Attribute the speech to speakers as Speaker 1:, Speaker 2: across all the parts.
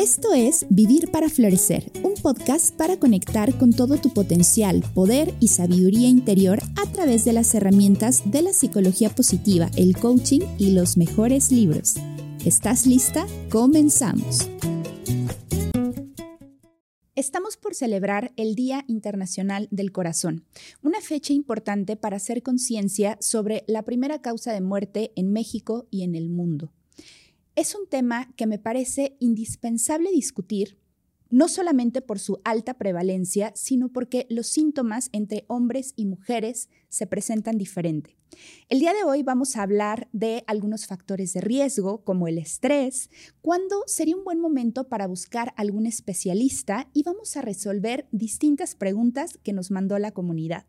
Speaker 1: Esto es Vivir para Florecer, un podcast para conectar con todo tu potencial, poder y sabiduría interior a través de las herramientas de la psicología positiva, el coaching y los mejores libros. ¿Estás lista? Comenzamos. Estamos por celebrar el Día Internacional del Corazón, una fecha importante para hacer conciencia sobre la primera causa de muerte en México y en el mundo. Es un tema que me parece indispensable discutir, no solamente por su alta prevalencia, sino porque los síntomas entre hombres y mujeres se presentan diferente. El día de hoy vamos a hablar de algunos factores de riesgo, como el estrés, cuándo sería un buen momento para buscar algún especialista y vamos a resolver distintas preguntas que nos mandó la comunidad.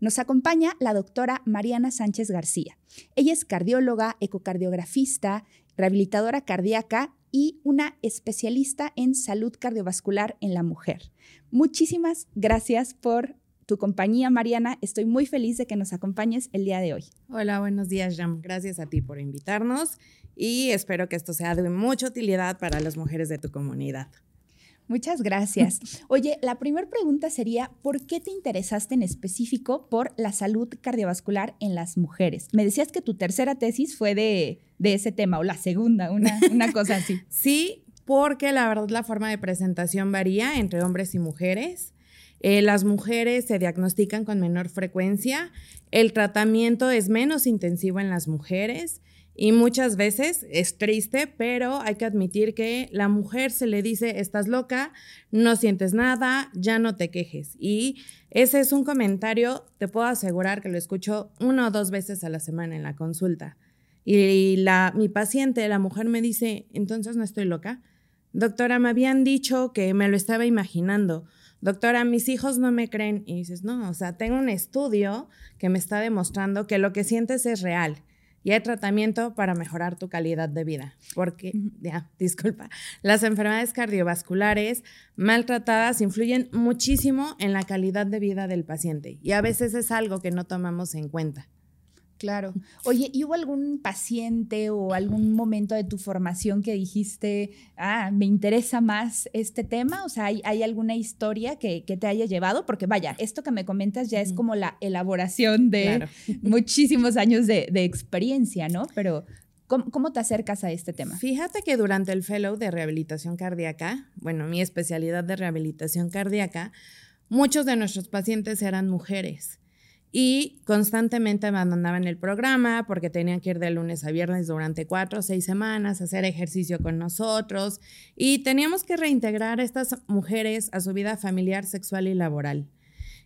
Speaker 1: Nos acompaña la doctora Mariana Sánchez García. Ella es cardióloga, ecocardiografista, rehabilitadora cardíaca y una especialista en salud cardiovascular en la mujer. Muchísimas gracias por tu compañía, Mariana. Estoy muy feliz de que nos acompañes el día de hoy.
Speaker 2: Hola, buenos días, Jam. Gracias a ti por invitarnos y espero que esto sea de mucha utilidad para las mujeres de tu comunidad.
Speaker 1: Muchas gracias. Oye, la primera pregunta sería, ¿por qué te interesaste en específico por la salud cardiovascular en las mujeres? Me decías que tu tercera tesis fue de, ese tema, o la segunda, una, una cosa así.
Speaker 2: sí, porque la verdad la forma de presentación varía entre hombres y mujeres. Eh, las mujeres se diagnostican con menor frecuencia, el tratamiento es menos intensivo en las mujeres y muchas veces es triste, pero hay que admitir que la mujer se le dice, estás loca, no sientes nada, ya no te quejes. Y ese es un comentario, te puedo asegurar que lo escucho una o dos veces a la semana en la consulta. Y la, mi paciente, la mujer, me dice, entonces no estoy loca. Doctora, me habían dicho que me lo estaba imaginando. Doctora, mis hijos no me creen. Y dices, no, o sea, tengo un estudio que me está demostrando que lo que sientes es real y hay tratamiento para mejorar tu calidad de vida. Porque, ya, disculpa, las enfermedades cardiovasculares maltratadas influyen muchísimo en la calidad de vida del paciente y a veces es algo que no tomamos en cuenta.
Speaker 1: Claro. Oye, ¿y hubo algún paciente o algún momento de tu formación que dijiste, ah, me interesa más este tema? O sea, ¿hay, alguna historia que, te haya llevado? Porque vaya, esto que me comentas ya es como la elaboración de muchísimos años de, experiencia, ¿no? Pero, ¿cómo, ¿cómo, te acercas a este tema?
Speaker 2: Fíjate que durante el fellow de rehabilitación cardíaca, bueno, mi especialidad de rehabilitación cardíaca, muchos de nuestros pacientes eran mujeres y constantemente abandonaban el programa porque tenían que ir de lunes a viernes durante cuatro o seis semanas, hacer ejercicio con nosotros y teníamos que reintegrar a estas mujeres a su vida familiar, sexual y laboral.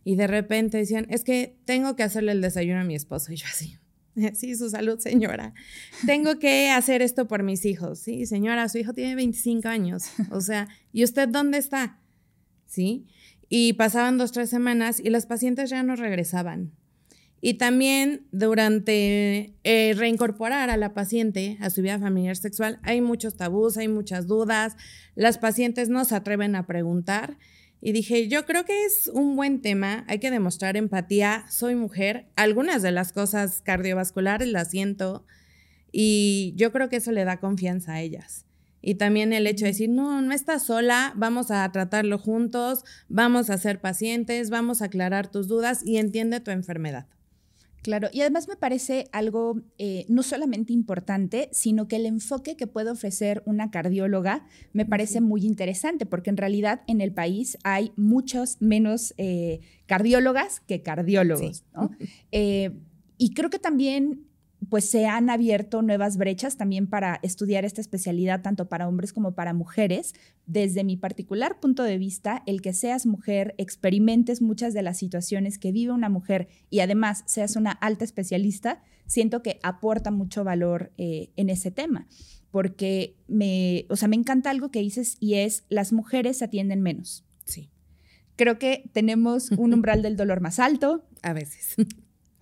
Speaker 2: Y de repente decían, es que tengo que hacerle el desayuno a mi esposo y yo así. Sí, su salud, señora. Tengo que hacer esto por mis hijos. Sí, señora, su hijo tiene 25 años. O sea, ¿y usted dónde está? Sí. Y pasaban dos, tres semanas y las pacientes ya no regresaban. Y también durante eh, reincorporar a la paciente a su vida familiar sexual, hay muchos tabús, hay muchas dudas, las pacientes no se atreven a preguntar. Y dije, yo creo que es un buen tema, hay que demostrar empatía, soy mujer, algunas de las cosas cardiovasculares las siento y yo creo que eso le da confianza a ellas. Y también el hecho de decir, no, no estás sola, vamos a tratarlo juntos, vamos a ser pacientes, vamos a aclarar tus dudas y entiende tu enfermedad.
Speaker 1: Claro, y además me parece algo eh, no solamente importante, sino que el enfoque que puede ofrecer una cardióloga me parece muy interesante, porque en realidad en el país hay muchos menos eh, cardiólogas que cardiólogos. Eh, y creo que también pues se han abierto nuevas brechas también para estudiar esta especialidad, tanto para hombres como para mujeres. Desde mi particular punto de vista, el que seas mujer, experimentes muchas de las situaciones que vive una mujer y además seas una alta especialista, siento que aporta mucho valor eh, en ese tema. Porque me, o sea, me encanta algo que dices y es las mujeres se atienden menos.
Speaker 2: Sí.
Speaker 1: Creo que tenemos un umbral del dolor más alto.
Speaker 2: A veces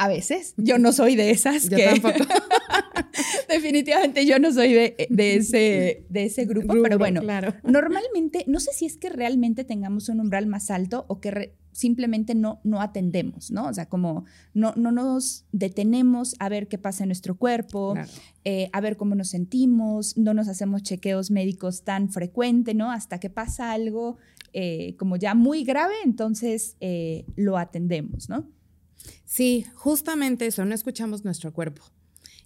Speaker 1: a veces. Yo no soy de esas.
Speaker 2: Yo tampoco.
Speaker 1: Definitivamente yo no soy de, ese, de ese grupo, pero bueno, claro. normalmente, no sé si es que realmente tengamos un umbral más alto o que simplemente no, no atendemos, ¿no? O sea, como no, no nos detenemos a ver qué pasa en nuestro cuerpo, eh, a ver cómo nos sentimos, no nos hacemos chequeos médicos tan frecuente, ¿no? Hasta que pasa algo eh, como ya muy grave, entonces eh, lo atendemos, ¿no?
Speaker 2: Sí, justamente eso, no escuchamos nuestro cuerpo.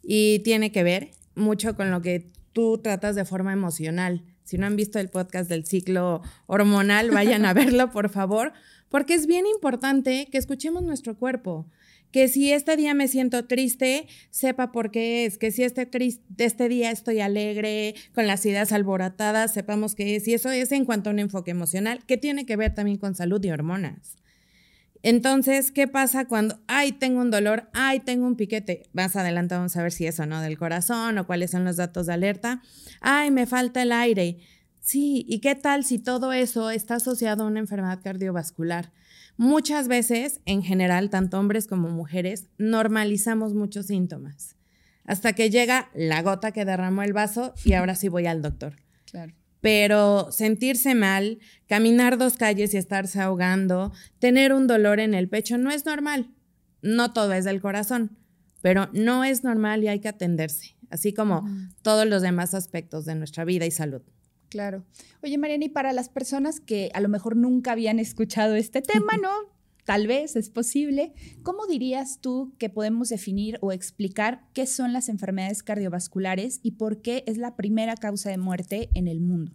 Speaker 2: Y tiene que ver mucho con lo que tú tratas de forma emocional. Si no han visto el podcast del ciclo hormonal, vayan a verlo, por favor, porque es bien importante que escuchemos nuestro cuerpo. Que si este día me siento triste, sepa por qué es. Que si este, este día estoy alegre, con las ideas alborotadas, sepamos qué es. Y eso es en cuanto a un enfoque emocional, que tiene que ver también con salud y hormonas. Entonces, ¿qué pasa cuando, ay, tengo un dolor, ay, tengo un piquete? Más adelante vamos a ver si es o no del corazón o cuáles son los datos de alerta. Ay, me falta el aire. Sí, ¿y qué tal si todo eso está asociado a una enfermedad cardiovascular? Muchas veces, en general, tanto hombres como mujeres, normalizamos muchos síntomas. Hasta que llega la gota que derramó el vaso y ahora sí voy al doctor. Claro pero sentirse mal, caminar dos calles y estarse ahogando, tener un dolor en el pecho no es normal. No todo es del corazón, pero no es normal y hay que atenderse, así como todos los demás aspectos de nuestra vida y salud.
Speaker 1: Claro. Oye, Mariana, y para las personas que a lo mejor nunca habían escuchado este tema, ¿no? Tal vez es posible. ¿Cómo dirías tú que podemos definir o explicar qué son las enfermedades cardiovasculares y por qué es la primera causa de muerte en el mundo?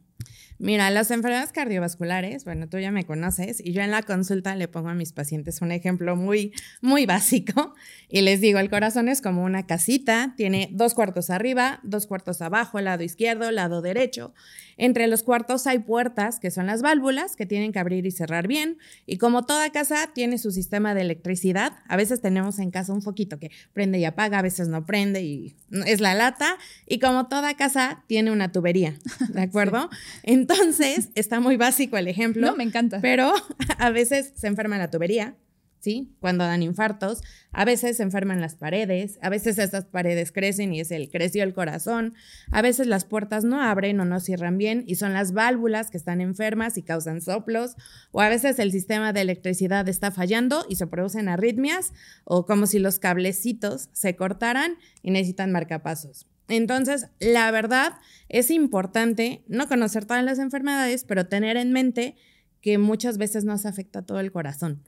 Speaker 2: Mira, las enfermedades cardiovasculares, bueno, tú ya me conoces y yo en la consulta le pongo a mis pacientes un ejemplo muy, muy básico y les digo, el corazón es como una casita, tiene dos cuartos arriba, dos cuartos abajo, lado izquierdo, lado derecho. Entre los cuartos hay puertas, que son las válvulas, que tienen que abrir y cerrar bien. Y como toda casa tiene su sistema de electricidad, a veces tenemos en casa un foquito que prende y apaga, a veces no prende y es la lata. Y como toda casa tiene una tubería, ¿de acuerdo? Entonces, está muy básico el ejemplo.
Speaker 1: No, me encanta.
Speaker 2: Pero a veces se enferma la tubería, ¿sí? Cuando dan infartos, a veces se enferman las paredes, a veces estas paredes crecen y es el creció el corazón, a veces las puertas no abren o no cierran bien y son las válvulas que están enfermas y causan soplos, o a veces el sistema de electricidad está fallando y se producen arritmias o como si los cablecitos se cortaran y necesitan marcapasos. Entonces, la verdad es importante no conocer todas las enfermedades, pero tener en mente que muchas veces no se afecta todo el corazón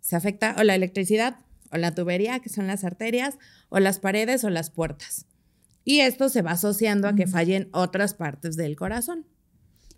Speaker 2: se afecta o la electricidad o la tubería, que son las arterias, o las paredes o las puertas. Y esto se va asociando a que fallen otras partes del corazón.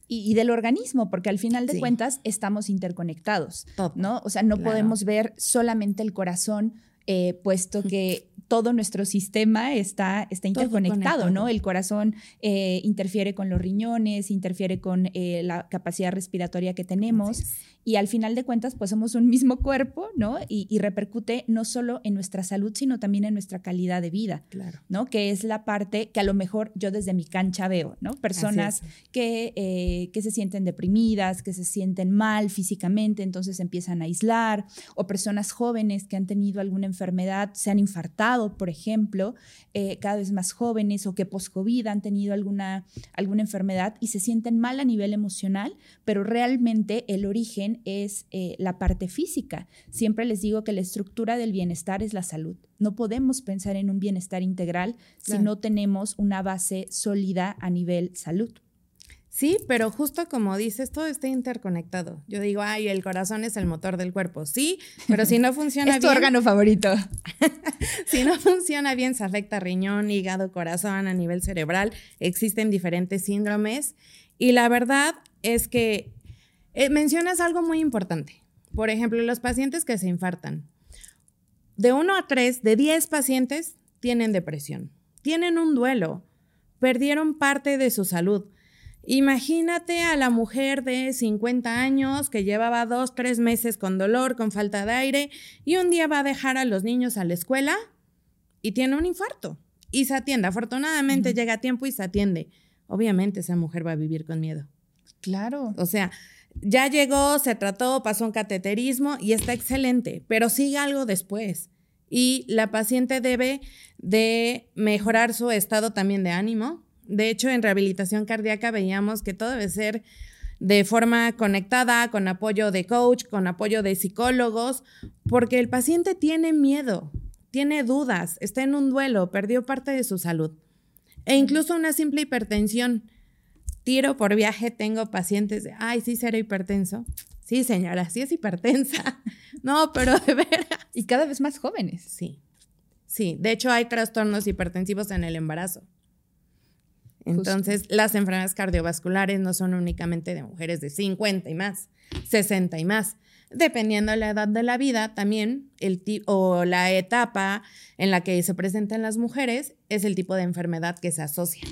Speaker 1: Y, del organismo, porque al final de cuentas estamos interconectados, ¿no? O sea, no podemos ver solamente el corazón, eh, puesto que todo nuestro sistema está, está interconectado, ¿no? El corazón eh, interfiere con los riñones, interfiere con eh, la capacidad respiratoria que tenemos y al final de cuentas pues somos un mismo cuerpo, ¿no? Y, repercute no solo en nuestra salud, sino también en nuestra calidad de vida, claro. ¿no? Que es la parte que a lo mejor yo desde mi cancha veo, ¿no? Personas que, eh, que se sienten deprimidas, que se sienten mal físicamente, entonces empiezan a aislar, o personas jóvenes que han tenido alguna enfermedad, se han infartado, por ejemplo, eh, cada vez más jóvenes, o que post-COVID han tenido alguna, alguna enfermedad y se sienten mal a nivel emocional, pero realmente el origen es eh, la parte física. Siempre les digo que la estructura del bienestar es la salud. No podemos pensar en un bienestar integral si no tenemos una base sólida a nivel salud.
Speaker 2: Sí, pero justo como dices, todo está interconectado. Yo digo, ay, el corazón es el motor del cuerpo. Sí, pero si no funciona
Speaker 1: bien. Es tu órgano favorito.
Speaker 2: si no funciona bien, se afecta riñón, hígado, corazón a nivel cerebral. Existen diferentes síndromes. Y la verdad es que eh, mencionas algo muy importante. Por ejemplo, los pacientes que se infartan. De uno a tres, de 10 pacientes tienen depresión, tienen un duelo, perdieron parte de su salud. Imagínate a la mujer de 50 años que llevaba dos, tres meses con dolor, con falta de aire, y un día va a dejar a los niños a la escuela y tiene un infarto y se atiende. Afortunadamente llega a tiempo y se atiende. Obviamente esa mujer va a vivir con miedo.
Speaker 1: Claro.
Speaker 2: O sea, ya llegó, se trató, pasó un cateterismo y está excelente, pero sigue algo después. y la paciente debe de mejorar su estado también de ánimo. De hecho, en rehabilitación cardíaca veíamos que todo debe ser de forma conectada, con apoyo de coach, con apoyo de psicólogos, porque el paciente tiene miedo, tiene dudas, está en un duelo, perdió parte de su salud. E incluso una simple hipertensión. Tiro por viaje, tengo pacientes de, ay, sí, será hipertenso. Sí, señora, sí es hipertensa. No, pero de veras.
Speaker 1: Y cada vez más jóvenes.
Speaker 2: Sí. Sí, de hecho hay trastornos hipertensivos en el embarazo. Entonces, las enfermedades cardiovasculares no son únicamente de mujeres de 50 y más, 60 y más. Dependiendo de la edad de la vida, también el o la etapa en la que se presentan las mujeres es el tipo de enfermedad que se asocia.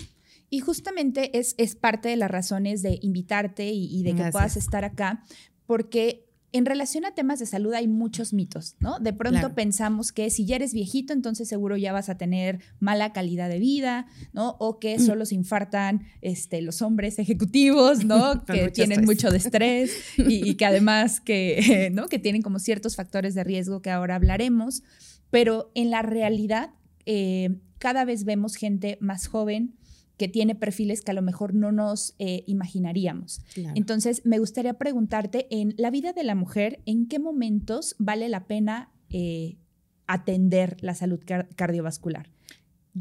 Speaker 1: Y justamente es, es parte de las razones de invitarte y, de que puedas estar acá, porque en relación a temas de salud hay muchos mitos, ¿no? De pronto pensamos que si ya eres viejito, entonces seguro ya vas a tener mala calidad de vida, ¿no? O que mm. solo se infartan este, los hombres ejecutivos, ¿no? que tienen mucho de estrés y, que además que, ¿no? que tienen como ciertos factores de riesgo que ahora hablaremos. Pero en la realidad, eh, cada vez vemos gente más joven, que tiene perfiles que a lo mejor no nos eh, imaginaríamos. Entonces, me gustaría preguntarte, en la vida de la mujer, ¿en qué momentos vale la pena eh, atender la salud cardiovascular?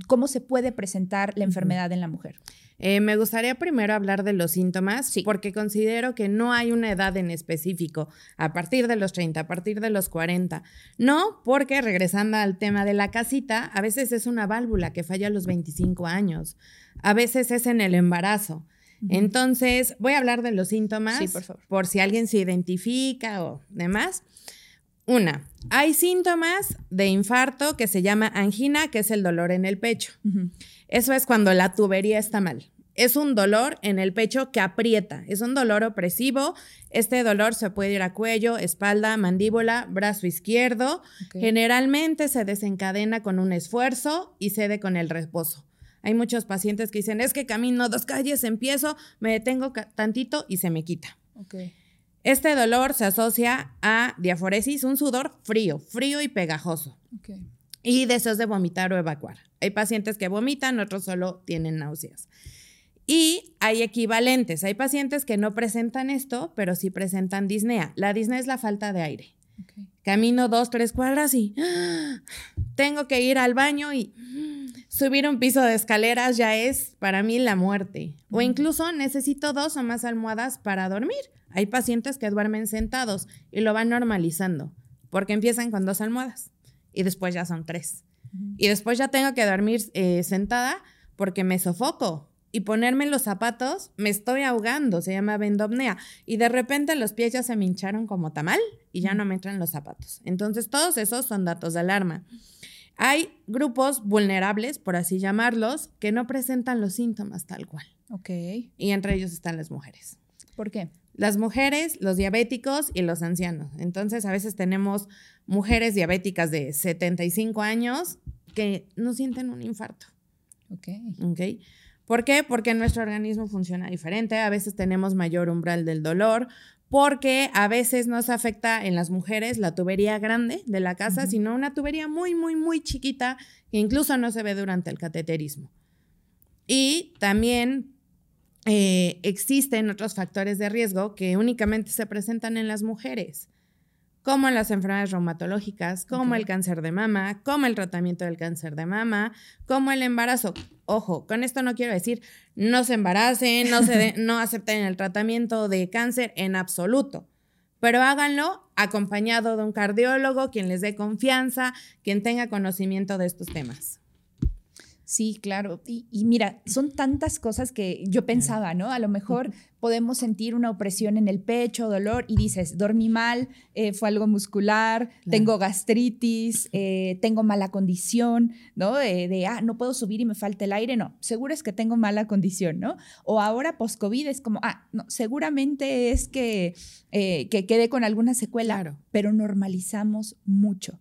Speaker 1: ¿Cómo se puede presentar la enfermedad en la mujer?
Speaker 2: Eh, me gustaría primero hablar de los síntomas, porque considero que no hay una edad en específico, a partir de los 30, a partir de los 40. No, porque regresando al tema de la casita, a veces es una válvula que falla a los 25 años, a veces es en el embarazo. Entonces, voy a hablar de los síntomas, por, si alguien se identifica o demás. Una, hay síntomas de infarto que se llama angina, que es el dolor en el pecho. Eso es cuando la tubería está mal. Es un dolor en el pecho que aprieta, es un dolor opresivo. Este dolor se puede ir a cuello, espalda, mandíbula, brazo izquierdo. Generalmente se desencadena con un esfuerzo y cede con el reposo. Hay muchos pacientes que dicen, es que camino dos calles, empiezo, me detengo tantito y se me quita. Este dolor se asocia a diaforesis, un sudor frío, frío y pegajoso y deseos de vomitar o evacuar. Hay pacientes que vomitan, otros solo tienen náuseas. Y hay equivalentes. Hay pacientes que no presentan esto, pero sí presentan disnea. La disnea es la falta de aire. Camino dos, tres cuadras y tengo que ir al baño y subir un piso de escaleras ya es para mí la muerte. O incluso necesito dos o más almohadas para dormir. Hay pacientes que duermen sentados y lo van normalizando porque empiezan con dos almohadas y después ya son tres. Y después ya tengo que dormir eh, sentada porque me sofoco. Y ponerme los zapatos, me estoy ahogando, se llama vendopnea. Y de repente los pies ya se me hincharon como tamal y ya no me entran los zapatos. Entonces, todos esos son datos de alarma. Hay grupos vulnerables, por así llamarlos, que no presentan los síntomas tal cual.
Speaker 1: Ok.
Speaker 2: Y entre ellos están las mujeres.
Speaker 1: ¿Por qué?
Speaker 2: Las mujeres, los diabéticos y los ancianos. Entonces, a veces tenemos mujeres diabéticas de 75 años que no sienten un infarto.
Speaker 1: Ok.
Speaker 2: Ok. ¿Por qué? Porque nuestro organismo funciona diferente. A veces tenemos mayor umbral del dolor, porque a veces nos afecta en las mujeres la tubería grande de la casa, sino una tubería muy, muy, muy chiquita que incluso no se ve durante el cateterismo. Y también eh, existen otros factores de riesgo que únicamente se presentan en las mujeres como las enfermedades reumatológicas, como el cáncer de mama, como el tratamiento del cáncer de mama, como el embarazo. Ojo, con esto no quiero decir no se embaracen, no, se no acepten el tratamiento de cáncer en absoluto, pero háganlo acompañado de un cardiólogo, quien les dé confianza, quien tenga conocimiento de estos temas.
Speaker 1: Sí, claro. Y, mira, son tantas cosas que yo pensaba, ¿no? A lo mejor podemos sentir una opresión en el pecho, dolor, y dices, dormí mal, eh, fue algo muscular, tengo gastritis, eh, tengo mala condición, ¿no? De, ah, no puedo subir y me falta el aire, no, seguro es que tengo mala condición, ¿no? O ahora post-COVID es como, ah, no, seguramente es que, eh, que quede con alguna secuela, pero normalizamos mucho.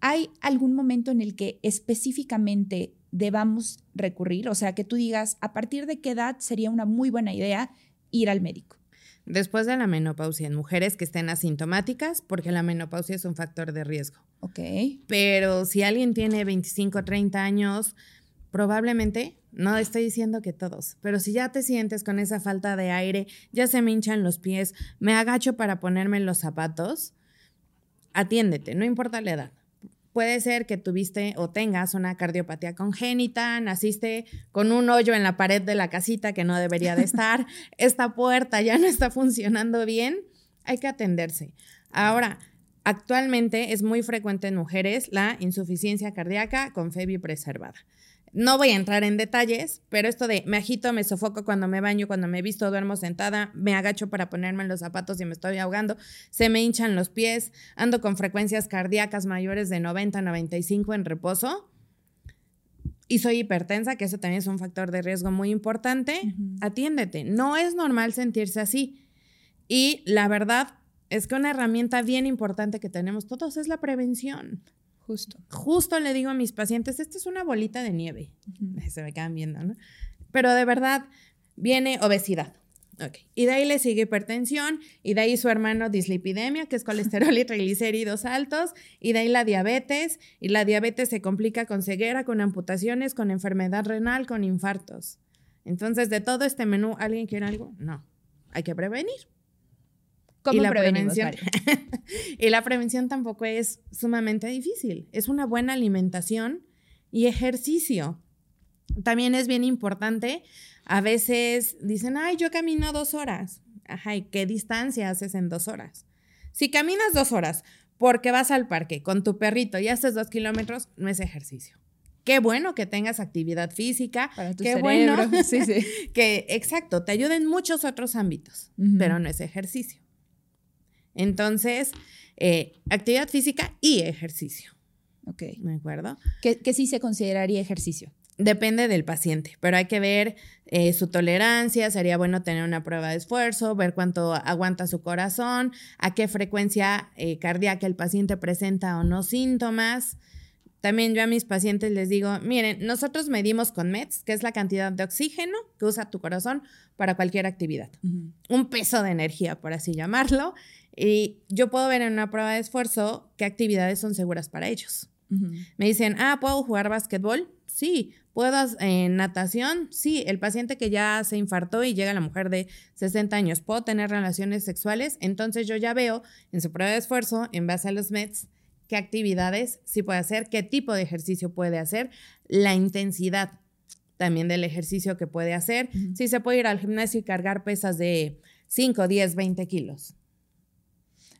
Speaker 1: ¿Hay algún momento en el que específicamente debamos recurrir? O sea, que tú digas, ¿a partir de qué edad sería una muy buena idea ir al médico?
Speaker 2: Después de la menopausia en mujeres que estén asintomáticas, porque la menopausia es un factor de riesgo.
Speaker 1: Ok.
Speaker 2: Pero si alguien tiene 25, 30 años, probablemente, no estoy diciendo que todos, pero si ya te sientes con esa falta de aire, ya se me hinchan los pies, me agacho para ponerme los zapatos, atiéndete, no importa la edad. Puede ser que tuviste o tengas una cardiopatía congénita, naciste con un hoyo en la pared de la casita que no debería de estar, esta puerta ya no está funcionando bien, hay que atenderse. Ahora, actualmente es muy frecuente en mujeres la insuficiencia cardíaca con FEBI preservada. No voy a entrar en detalles, pero esto de me agito, me sofoco cuando me baño, cuando me visto, duermo sentada, me agacho para ponerme los zapatos y me estoy ahogando, se me hinchan los pies, ando con frecuencias cardíacas mayores de 90 a 95 en reposo y soy hipertensa, que eso también es un factor de riesgo muy importante, atiéndete. No es normal sentirse así. Y la verdad es que una herramienta bien importante que tenemos todos es la prevención.
Speaker 1: Justo.
Speaker 2: Justo le digo a mis pacientes, esta es una bolita de nieve. Se me quedan viendo, ¿no? Pero de verdad, viene obesidad. Okay. Y de ahí le sigue hipertensión, y de ahí su hermano dislipidemia, que es colesterol y triglicéridos altos, y de ahí la diabetes, y la diabetes se complica con ceguera, con amputaciones, con enfermedad renal, con infartos. Entonces, de todo este menú, ¿alguien quiere algo? No, hay que prevenir
Speaker 1: y la prevención
Speaker 2: y la prevención tampoco es sumamente difícil. Es una buena alimentación y ejercicio. También es bien importante. A veces dicen, ay, yo camino dos horas. Ajá, ¿y qué distancia haces en dos horas? Si caminas dos horas porque vas al parque con tu perrito y haces dos kilómetros, no es ejercicio. Qué bueno que tengas actividad física.
Speaker 1: Para tu
Speaker 2: qué
Speaker 1: cerebro.
Speaker 2: bueno
Speaker 1: Sí, sí.
Speaker 2: que, exacto, te ayuda en muchos otros ámbitos, pero no es ejercicio. Entonces, eh, actividad física y ejercicio.
Speaker 1: Ok.
Speaker 2: ¿De acuerdo?
Speaker 1: ¿Qué, qué sí se consideraría ejercicio?
Speaker 2: Depende del paciente, pero hay que ver eh, su tolerancia, sería bueno tener una prueba de esfuerzo, ver cuánto aguanta su corazón, a qué frecuencia eh, cardíaca el paciente presenta o no síntomas. También yo a mis pacientes les digo, miren, nosotros medimos con METS, que es la cantidad de oxígeno que usa tu corazón para cualquier actividad. Un peso de energía, por así llamarlo. Y yo puedo ver en una prueba de esfuerzo qué actividades son seguras para ellos. Me dicen, ah, ¿puedo jugar básquetbol? Sí. ¿Puedo en natación? Sí. El paciente que ya se infartó y llega la mujer de 60 años, ¿puedo tener relaciones sexuales? Entonces yo ya veo en su prueba de esfuerzo, en base a los METs, qué actividades sí puede hacer, qué tipo de ejercicio puede hacer, la intensidad también del ejercicio que puede hacer. Si se puede ir al gimnasio y cargar pesas de 5, 10, 20 kilos.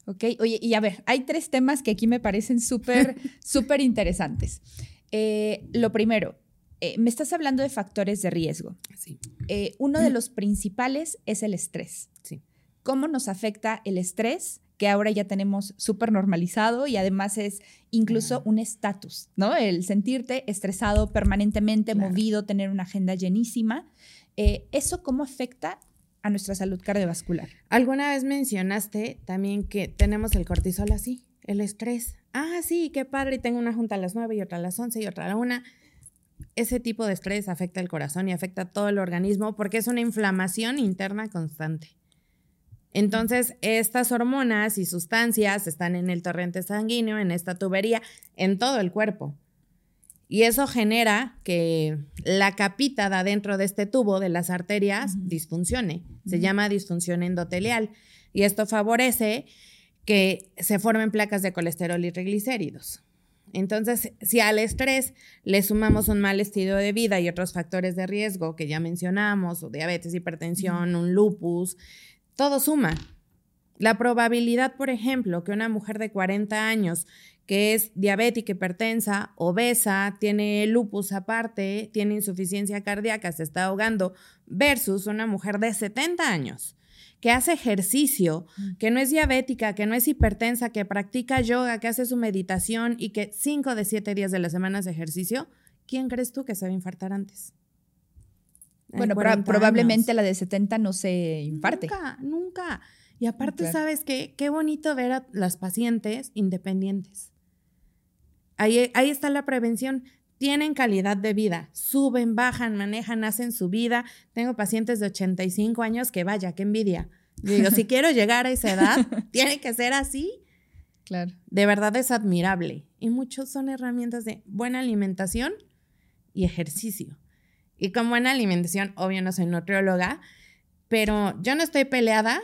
Speaker 1: Ok, oye, y a ver, hay tres temas que aquí me parecen súper, súper interesantes. Eh, lo primero, eh, me estás hablando de factores de riesgo.
Speaker 2: Sí.
Speaker 1: Eh, uno de los principales es el estrés.
Speaker 2: Sí.
Speaker 1: ¿Cómo nos afecta el estrés? que ahora ya tenemos súper normalizado y además es incluso un estatus, ¿no? El sentirte estresado permanentemente, movido, tener una agenda llenísima. ¿Eso cómo afecta a nuestra salud cardiovascular.
Speaker 2: Alguna vez mencionaste también que tenemos el cortisol así, el estrés. Ah, sí, qué padre, tengo una junta a las 9 y otra a las 11 y otra a la 1. Ese tipo de estrés afecta el corazón y afecta todo el organismo porque es una inflamación interna constante. Entonces, estas hormonas y sustancias están en el torrente sanguíneo, en esta tubería, en todo el cuerpo. Y eso genera que la capita de adentro de este tubo de las arterias disfuncione. Se llama disfunción endotelial. Y esto favorece que se formen placas de colesterol y triglicéridos. Entonces, si al estrés le sumamos un mal estilo de vida y otros factores de riesgo que ya mencionamos, o diabetes, hipertensión, un lupus, todo suma. La probabilidad, por ejemplo, que una mujer de 40 años que es diabética, hipertensa, obesa, tiene lupus aparte, tiene insuficiencia cardíaca, se está ahogando, versus una mujer de 70 años que hace ejercicio, mm. que no es diabética, que no es hipertensa, que practica yoga, que hace su meditación y que 5 de 7 días de la semana hace ejercicio, ¿quién crees tú que se va a infartar antes?
Speaker 1: Bueno, probablemente la de 70 no se infarte.
Speaker 2: Nunca, nunca. Y aparte, ¿sabes qué? Qué bonito ver a las pacientes independientes. Ahí, está la prevención. Tienen calidad de vida, suben, bajan, manejan, hacen su vida. Tengo pacientes de 85 años que vaya, qué envidia. Digo, si quiero llegar a esa edad, tiene que ser así.
Speaker 1: Claro.
Speaker 2: De verdad es admirable. Y muchos son herramientas de buena alimentación y ejercicio. Y con buena alimentación, obvio no soy nutrióloga, pero yo no estoy peleada,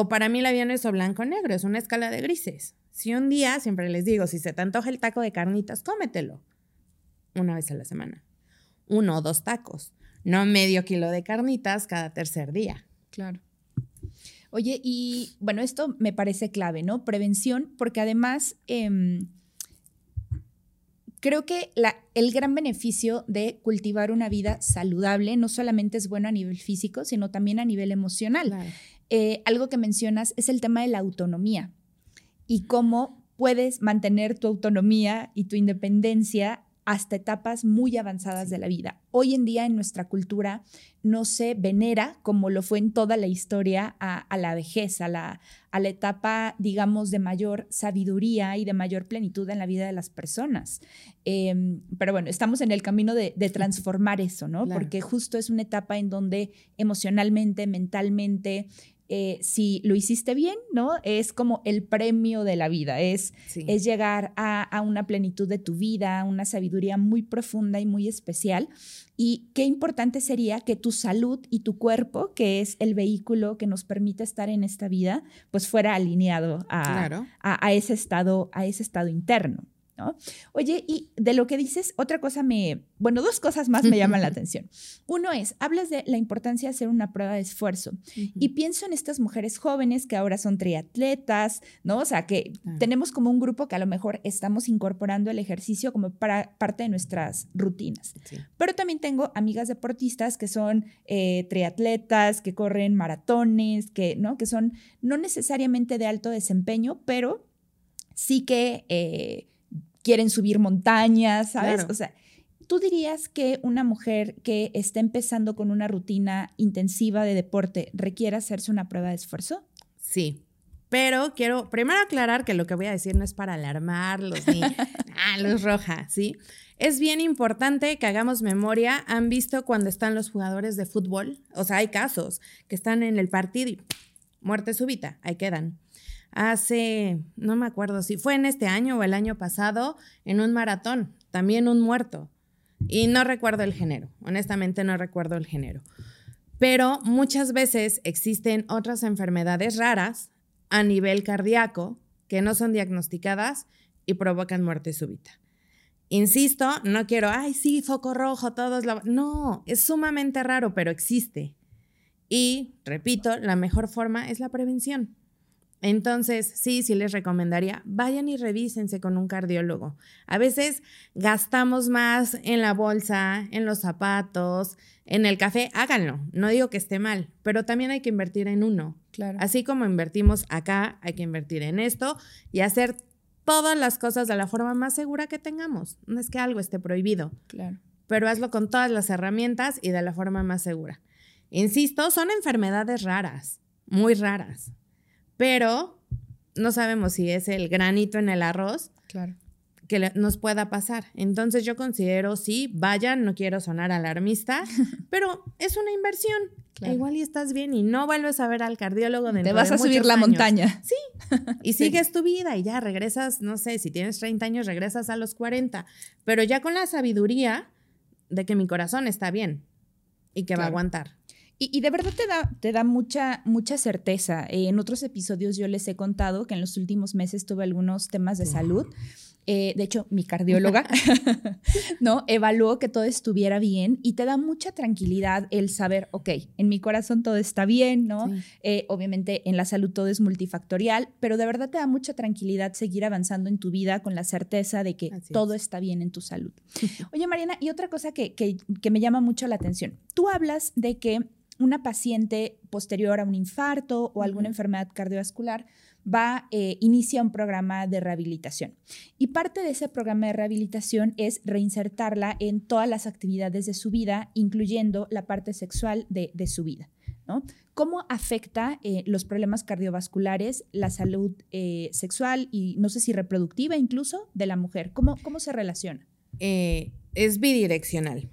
Speaker 2: o para mí la vida no es o blanco o negro, es una escala de grises. Si un día, siempre les digo, si se te antoja el taco de carnitas, cómetelo. Una vez a la semana. Uno o dos tacos. No medio kilo de carnitas cada tercer día.
Speaker 1: Claro. Oye, y bueno, esto me parece clave, ¿no? Prevención, porque además em, creo que la, el gran beneficio de cultivar una vida saludable no solamente es bueno a nivel físico, sino también a nivel emocional. Eh, algo que mencionas es el tema de la autonomía y cómo puedes mantener tu autonomía y tu independencia hasta etapas muy avanzadas de la vida. Hoy en día en nuestra cultura no se venera, como lo fue en toda la historia, a, la vejez, a la, a la, etapa, digamos, de mayor sabiduría y de mayor plenitud en la vida de las personas. Em, pero bueno, estamos en el camino de, transformar eso, ¿no? Porque justo es una etapa en donde emocionalmente, mentalmente, eh, si lo hiciste bien, ¿no? Es como el premio de la vida, es, es llegar a, una plenitud de tu vida, una sabiduría muy profunda y muy especial. Y qué importante sería que tu salud y tu cuerpo, que es el vehículo que nos permite estar en esta vida, pues fuera alineado a, a ese, estado, a ese estado interno. Oye, y de lo que dices, otra cosa me, bueno, dos cosas más me llaman la atención. Uno es, hablas de la importancia de hacer una prueba de esfuerzo y pienso en estas mujeres jóvenes que ahora son triatletas, ¿no? O sea, que tenemos como un grupo que a lo mejor estamos incorporando el ejercicio como para parte de nuestras rutinas. Pero también tengo amigas deportistas que son eh, triatletas, que corren maratones, que, ¿no? Que son no necesariamente de alto desempeño, pero sí que... Eh, quieren subir montañas, ¿sabes? O sea, ¿tú dirías que una mujer que está empezando con una rutina intensiva de deporte requiere hacerse una prueba de esfuerzo?
Speaker 2: Sí. Pero quiero primero aclarar que lo que voy a decir no es para alarmarlos ni ah, luz roja, ¿sí? Es bien importante que hagamos memoria. ¿Han visto cuando están los jugadores de fútbol? O sea, hay casos que están en el partido y muerte súbita, ahí quedan hace, no me acuerdo si fue en este año o el año pasado, en un maratón, también un muerto. Y no recuerdo el género, honestamente no recuerdo el género. Pero muchas veces existen otras enfermedades raras a nivel cardíaco que no son diagnosticadas y provocan muerte súbita. Insisto, no quiero, ay, sí, foco rojo, todos la... No, es sumamente raro, pero existe. Y, repito, la mejor forma es la prevención. Entonces, sí, sí les recomendaría, vayan y revísense con un cardiólogo. A veces gastamos más en la bolsa, en los zapatos, en el café, háganlo. No digo que esté mal, pero también hay que invertir en uno.
Speaker 1: Claro.
Speaker 2: Así como invertimos acá, hay que invertir en esto y hacer todas las cosas de la forma más segura que tengamos. No es que algo esté prohibido.
Speaker 1: Claro.
Speaker 2: Pero hazlo con todas las herramientas y de la forma más segura. Insisto, son enfermedades raras, muy raras pero no sabemos si es el granito en el arroz
Speaker 1: claro.
Speaker 2: que nos pueda pasar. Entonces yo considero, sí, vayan, no quiero sonar alarmista, pero es una inversión. Igual y estás bien y no vuelves a ver al cardiólogo de
Speaker 1: Te vas a subir la montaña.
Speaker 2: Sí. Y sigues tu vida y ya regresas, no sé, si tienes 30 años, regresas a los 40. Pero ya con la sabiduría de que mi corazón está bien y que va a aguantar.
Speaker 1: Y, de verdad te da, te da mucha, mucha certeza. Eh, en otros episodios yo les he contado que en los últimos meses tuve algunos temas de salud. Eh, de hecho, mi cardióloga, ¿no? Evaluó que todo estuviera bien y te da mucha tranquilidad el saber, ok, en mi corazón todo está bien, ¿no? Eh, obviamente en la salud todo es multifactorial, pero de verdad te da mucha tranquilidad seguir avanzando en tu vida con la certeza de que todo está bien en tu salud. Oye, Mariana, y otra cosa que, que, que me llama mucho la atención. Tú hablas de que una paciente posterior a un infarto o alguna enfermedad cardiovascular va, eh, inicia un programa de rehabilitación. Y parte de ese programa de rehabilitación es reinsertarla en todas las actividades de su vida, incluyendo la parte sexual de, su vida. ¿no? ¿Cómo afecta eh, los problemas cardiovasculares la salud eh, sexual y no sé si reproductiva incluso de la mujer? ¿Cómo, cómo se relaciona?
Speaker 2: es bidireccional.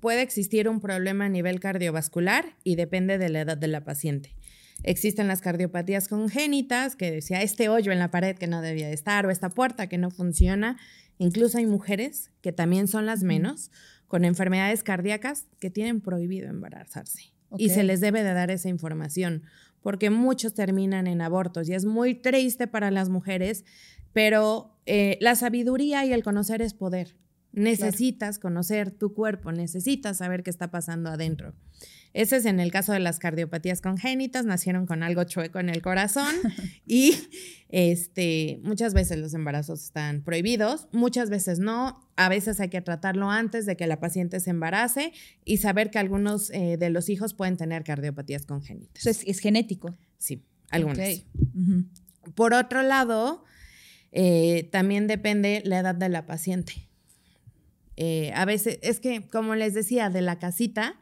Speaker 2: Puede existir un problema a nivel cardiovascular y depende de la edad de la paciente. Existen las cardiopatías congénitas, que decía este hoyo en la pared que no debía de estar o esta puerta que no funciona. Incluso hay mujeres, que también son las menos, con enfermedades cardíacas que tienen prohibido embarazarse. Y se les debe de dar esa información, porque muchos terminan en abortos y es muy triste para las mujeres, pero eh, la sabiduría y el conocer es poder. Necesitas conocer tu cuerpo, necesitas saber qué está pasando adentro. Ese es en el caso de las cardiopatías congénitas, nacieron con algo chueco en el corazón y este, muchas veces los embarazos están prohibidos, muchas veces no, a veces hay que tratarlo antes de que la paciente se embarace y saber que algunos eh, de los hijos pueden tener cardiopatías congénitas.
Speaker 1: es, es genético.
Speaker 2: Sí, algunos. Por otro lado, eh, también depende la edad de la paciente. Eh, a veces, es que, como les decía, de la casita,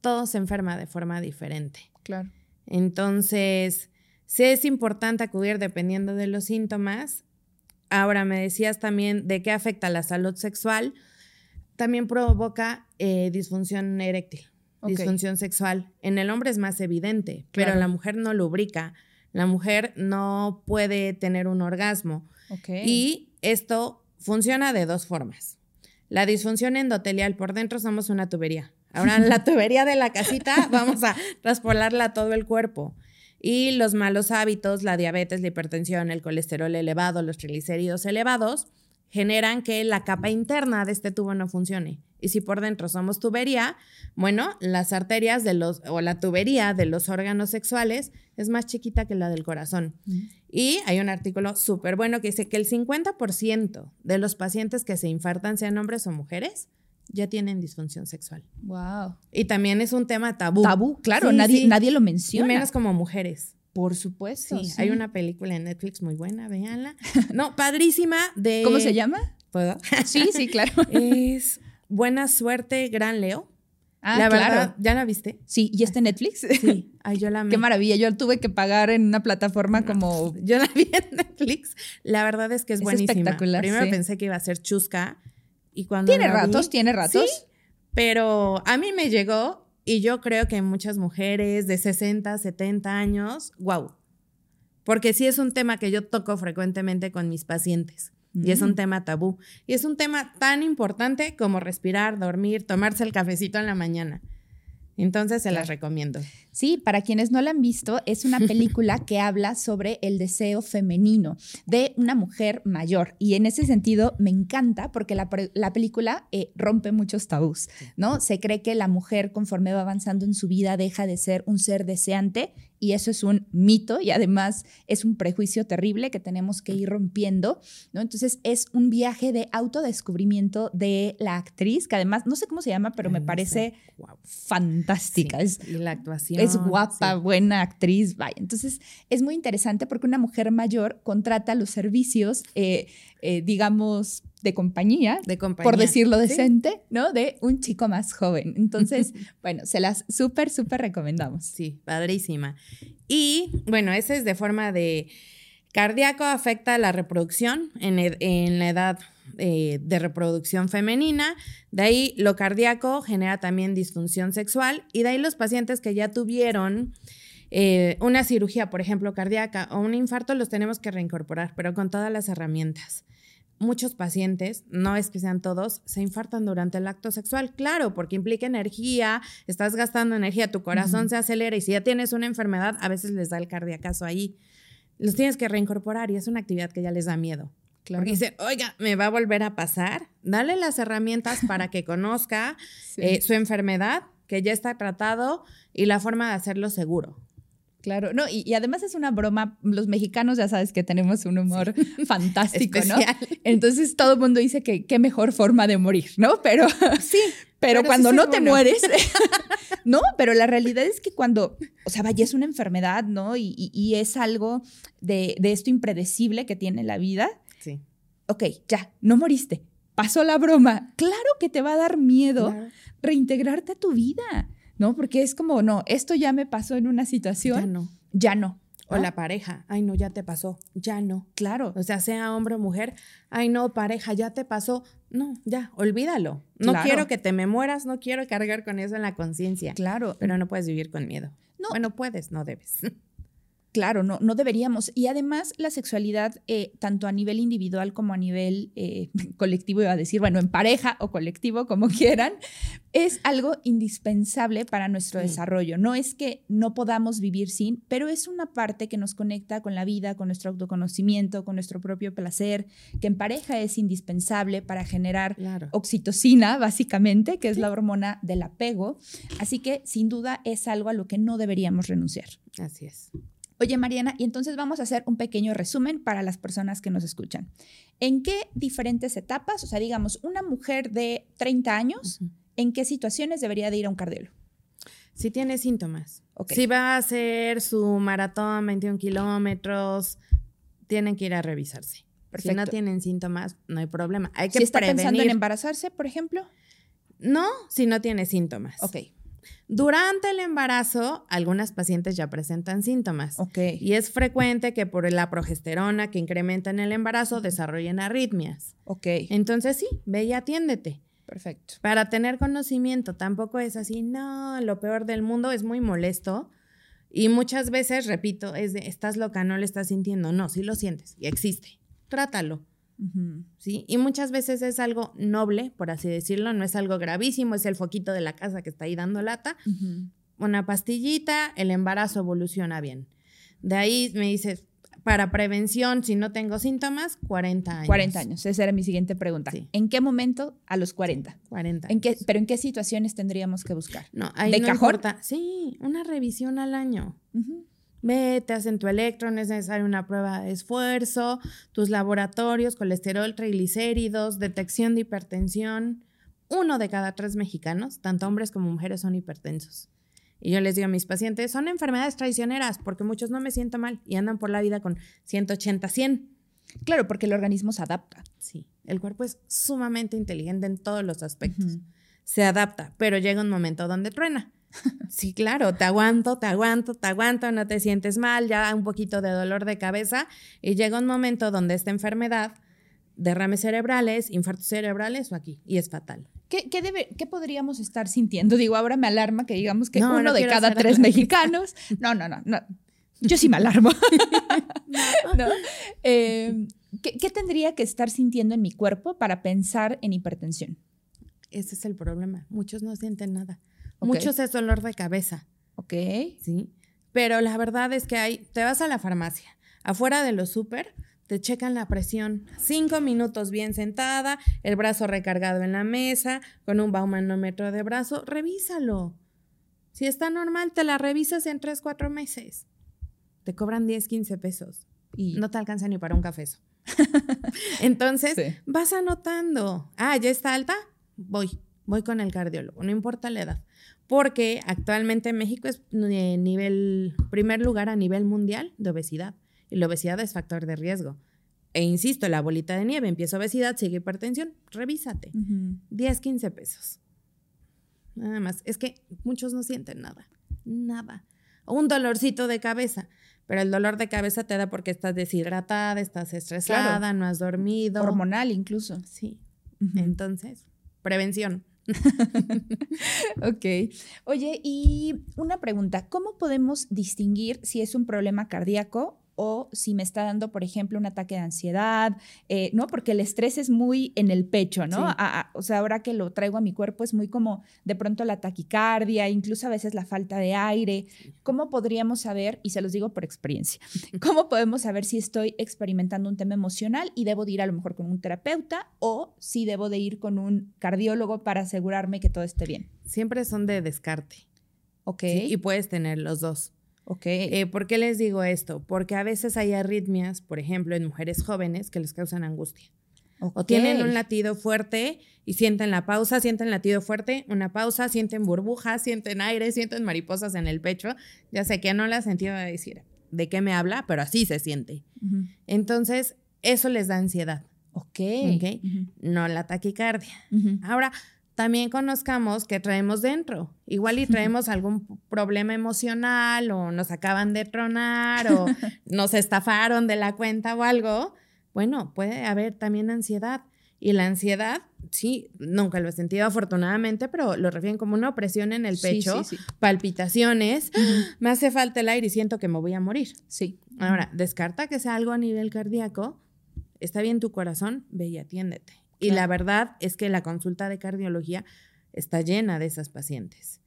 Speaker 2: todo se enferma de forma diferente.
Speaker 1: Claro.
Speaker 2: Entonces, sí es importante acudir dependiendo de los síntomas. Ahora, me decías también de qué afecta la salud sexual. También provoca eh, disfunción eréctil, disfunción sexual. En el hombre es más evidente, pero la mujer no lubrica. La mujer no puede tener un orgasmo. Y esto funciona de dos formas. La disfunción endotelial, por dentro somos una tubería. Ahora, la tubería de la casita vamos a traspolarla a todo el cuerpo. Y los malos hábitos, la diabetes, la hipertensión, el colesterol elevado, los triglicéridos elevados, generan que la capa interna de este tubo no funcione. Y si por dentro somos tubería, bueno, las arterias de los, o la tubería de los órganos sexuales es más chiquita que la del corazón. Y hay un artículo súper bueno que dice que el 50% de los pacientes que se infartan, sean hombres o mujeres, ya tienen disfunción sexual.
Speaker 1: Wow.
Speaker 2: Y también es un tema tabú.
Speaker 1: Tabú, claro, nadie, nadie lo menciona.
Speaker 2: Y menos como mujeres.
Speaker 1: Por supuesto.
Speaker 2: Sí, hay una película en Netflix muy buena, véanla. No, padrísima de.
Speaker 1: ¿Cómo se llama?
Speaker 2: ¿Puedo?
Speaker 1: Sí, sí, claro.
Speaker 2: es Buena Suerte, Gran Leo.
Speaker 1: Ah,
Speaker 2: la
Speaker 1: claro.
Speaker 2: verdad, ¿ya la viste?
Speaker 1: Sí, ¿y está en Netflix?
Speaker 2: Sí. Ay, yo la amé.
Speaker 1: Qué maravilla. Yo tuve que pagar en una plataforma como.
Speaker 2: Yo la vi en Netflix. La verdad es que es,
Speaker 1: Es
Speaker 2: buenísima.
Speaker 1: espectacular,
Speaker 2: Primero
Speaker 1: sí.
Speaker 2: pensé que iba a ser chusca. Y cuando
Speaker 1: Tiene
Speaker 2: vi-
Speaker 1: ratos, tiene ratos.
Speaker 2: Sí, pero a mí me llegó y yo creo que muchas mujeres de 60, 70 años, wow. Porque sí es un tema que yo toco frecuentemente con mis pacientes. Y es un tema tabú. Y es un tema tan importante como respirar, dormir, tomarse el cafecito en la mañana. Entonces se las recomiendo.
Speaker 1: Sí, para quienes no la han visto, es una película que habla sobre el deseo femenino de una mujer mayor. Y en ese sentido me encanta porque la, la película eh, rompe muchos tabús, ¿no? Se cree que la mujer conforme va avanzando en su vida deja de ser un ser deseante y eso es un mito y además es un prejuicio terrible que tenemos que ir rompiendo, ¿no? Entonces es un viaje de autodescubrimiento de la actriz, que además, no sé cómo se llama, pero
Speaker 2: Ay,
Speaker 1: me
Speaker 2: no
Speaker 1: parece.
Speaker 2: Wow.
Speaker 1: fantástica. Es,
Speaker 2: y la actuación.
Speaker 1: es guapa,
Speaker 2: sí.
Speaker 1: buena actriz, vaya. Entonces, es muy interesante porque una mujer mayor contrata los servicios, eh, eh, digamos, de compañía,
Speaker 2: De compañía.
Speaker 1: por decirlo
Speaker 2: Sí.
Speaker 1: decente, ¿no? De un chico más joven. Entonces, bueno, se las súper, súper recomendamos.
Speaker 2: Sí, padrísima. Y bueno, ese es de forma de cardíaco, afecta la reproducción en, ed- en la edad eh, de reproducción femenina. De ahí lo cardíaco genera también disfunción sexual. Y de ahí los pacientes que ya tuvieron eh, una cirugía, por ejemplo, cardíaca o un infarto, los tenemos que reincorporar, pero con todas las herramientas. Muchos pacientes, no es que sean todos, se infartan durante el acto sexual, claro, porque implica energía, estás gastando energía, tu corazón se acelera y si ya tienes una enfermedad, a veces les da el cardiacazo ahí. Los tienes que reincorporar y es una actividad que ya les da miedo. Porque dicen, oiga, me va a volver a pasar. Dale las herramientas para que conozca
Speaker 1: Sí.
Speaker 2: eh, su enfermedad, que ya está tratado y la forma de hacerlo seguro.
Speaker 1: Claro, no, y, y además es una broma. Los mexicanos ya sabes que tenemos un humor fantástico, ¿no? Entonces todo el mundo dice que qué mejor forma de morir, ¿no? Pero,
Speaker 2: Sí,
Speaker 1: pero, cuando no te
Speaker 2: bueno.
Speaker 1: mueres, no, pero la realidad es que cuando, o sea, vaya, es una enfermedad, ¿no? Y, y- y es algo de, de esto impredecible que tiene la vida.
Speaker 2: sí.
Speaker 1: Ok, ya, no moriste. Pasó la broma. Claro que te va a dar miedo
Speaker 2: Claro.
Speaker 1: reintegrarte a tu vida, ¿no? Porque es como, no, esto ya me pasó en una situación,
Speaker 2: Ya no.
Speaker 1: ya no.
Speaker 2: O
Speaker 1: ¿no?
Speaker 2: la pareja, ay no, ya te pasó, ya no.
Speaker 1: Claro.
Speaker 2: O sea, sea hombre o mujer, ay no, pareja, ya te pasó. No, ya, olvídalo. No
Speaker 1: Claro.
Speaker 2: quiero que te me mueras, no quiero cargar con eso en la conciencia.
Speaker 1: Claro.
Speaker 2: Pero no puedes vivir con miedo. Bueno, puedes, no debes.
Speaker 1: Claro, no, no deberíamos. Y además la sexualidad, eh, tanto a nivel individual como a nivel eh, colectivo, iba a decir, bueno, en pareja o colectivo, como quieran, es algo indispensable para nuestro desarrollo. No es que no podamos vivir sin, pero es una parte que nos conecta con la vida, con nuestro autoconocimiento, con nuestro propio placer, que en pareja es indispensable para generar oxitocina, básicamente, que es la hormona del apego. Así que sin duda es algo a lo que no deberíamos renunciar.
Speaker 2: Así es.
Speaker 1: Oye, Mariana, y entonces vamos a hacer un pequeño resumen para las personas que nos escuchan. ¿En qué diferentes etapas, o sea, digamos, una mujer de 30 años, en qué situaciones debería de ir a un cardiólogo?
Speaker 2: Si tiene síntomas. Si va a hacer su maratón 21 kilómetros, tienen que ir a revisarse. Si no tienen síntomas, no hay problema. Hay que
Speaker 1: si está pensando en embarazarse, por ejemplo.
Speaker 2: No, si no tiene síntomas.
Speaker 1: Ok.
Speaker 2: Durante el embarazo, algunas pacientes ya presentan síntomas. Y es frecuente que por la progesterona que incrementa en el embarazo desarrollen arritmias.
Speaker 1: Ok.
Speaker 2: Entonces sí, ve y atiéndete.
Speaker 1: Perfecto.
Speaker 2: Para tener conocimiento, tampoco es así, no, lo peor del mundo es muy molesto. Y muchas veces, repito, es de, estás loca, no lo estás sintiendo. No, sí lo sientes y existe. Trátalo. ¿Sí? Y muchas veces es algo noble, por así decirlo, no es algo gravísimo, es el foquito de la casa que está ahí dando lata. Una pastillita, el embarazo evoluciona bien. De ahí me dices, para prevención, si no tengo síntomas, 40 años.
Speaker 1: 40 años, esa era mi siguiente pregunta. ¿En qué momento a los 40?
Speaker 2: 40.
Speaker 1: ¿En qué, ¿Pero en qué situaciones tendríamos que buscar?
Speaker 2: No, ahí ¿De cajón? Sí, una revisión al año. Ve, te hacen tu electron, es necesaria una prueba de esfuerzo, tus laboratorios, colesterol, triglicéridos, detección de hipertensión. Uno de cada tres mexicanos, tanto hombres como mujeres, son hipertensos. Y yo les digo a mis pacientes, son enfermedades traicioneras, porque muchos no me siento mal y andan por la vida con 180, 100.
Speaker 1: Claro, porque el organismo se adapta.
Speaker 2: Sí, el cuerpo es sumamente inteligente en todos los aspectos. Se adapta, pero llega un momento donde truena. Sí, claro, te aguanto, te aguanto, te aguanto, no te sientes mal, ya un poquito de dolor de cabeza y llega un momento donde esta enfermedad, derrames cerebrales, infartos cerebrales o aquí, y es fatal.
Speaker 1: ¿Qué, debe, ¿Qué podríamos estar sintiendo? Digo, ahora me alarma que digamos que uno de cada tres mexicanos. No, no, no, no. Yo sí me alarmo. Em, ¿qué, tendría que estar sintiendo en mi cuerpo para pensar en hipertensión?
Speaker 2: Ese es el problema. Muchos no sienten nada. Muchos es dolor de cabeza.
Speaker 1: Ok.
Speaker 2: Sí. Pero la verdad es que hay, te vas a la farmacia, afuera de los súper, te checan la presión. Cinco minutos bien sentada, el brazo recargado en la mesa, con un baumanómetro de brazo, revísalo. Si está normal, te la revisas en tres, cuatro meses. Te cobran 10, 15 pesos. Y no te alcanza ni para un café Entonces, vas anotando. Ah, ¿ya está alta? Voy, voy con el cardiólogo, no importa la edad porque actualmente México es eh, nivel, primer lugar a nivel mundial de obesidad y la obesidad es factor de riesgo. E insisto, la bolita de nieve, empieza obesidad, sigue hipertensión, revísate. 10, 15 pesos. Nada más. Es que muchos no sienten nada, nada. Un dolorcito de cabeza, pero el dolor de cabeza te da porque estás deshidratada, estás estresada, no has dormido.
Speaker 1: Hormonal incluso.
Speaker 2: Sí. Entonces, prevención.
Speaker 1: ok. Oye, y una pregunta, ¿cómo podemos distinguir si es un problema cardíaco o si me está dando, por ejemplo, un ataque de ansiedad, eh, ¿no? Porque el estrés es muy en el pecho, ¿no? o sea, ahora que lo traigo a mi cuerpo es muy como de pronto la taquicardia, incluso a veces la falta de aire. ¿Cómo podríamos saber, y se los digo por experiencia, cómo podemos saber si estoy experimentando un tema emocional y debo de ir a lo mejor con un terapeuta o si debo de ir con un cardiólogo para asegurarme que todo esté bien?
Speaker 2: Siempre son de descarte.
Speaker 1: Ok.
Speaker 2: y puedes tener los dos.
Speaker 1: Ok.
Speaker 2: Eh, ¿Por qué les digo esto? Porque a veces hay arritmias, por ejemplo, en mujeres jóvenes que les causan angustia. O tienen un latido fuerte y sienten la pausa, sienten latido fuerte, una pausa, sienten burbujas, sienten aire, sienten mariposas en el pecho. Ya sé que no la sentido decir de qué me habla, pero así se siente. Entonces, eso les da ansiedad.
Speaker 1: Ok.
Speaker 2: No la taquicardia. Ahora, también conozcamos qué traemos dentro. Igual y traemos algún problema emocional o nos acaban de tronar o nos estafaron de la cuenta o algo. Bueno, puede haber también ansiedad. Y la ansiedad, sí, nunca lo he sentido afortunadamente, pero lo refieren como una opresión en el pecho, palpitaciones, me hace falta el aire y siento que me voy a morir.
Speaker 1: Sí.
Speaker 2: Ahora, descarta que sea algo a nivel cardíaco, está bien tu corazón, ve y atiéndete. Y la verdad es que la consulta de cardiología está llena de esas pacientes.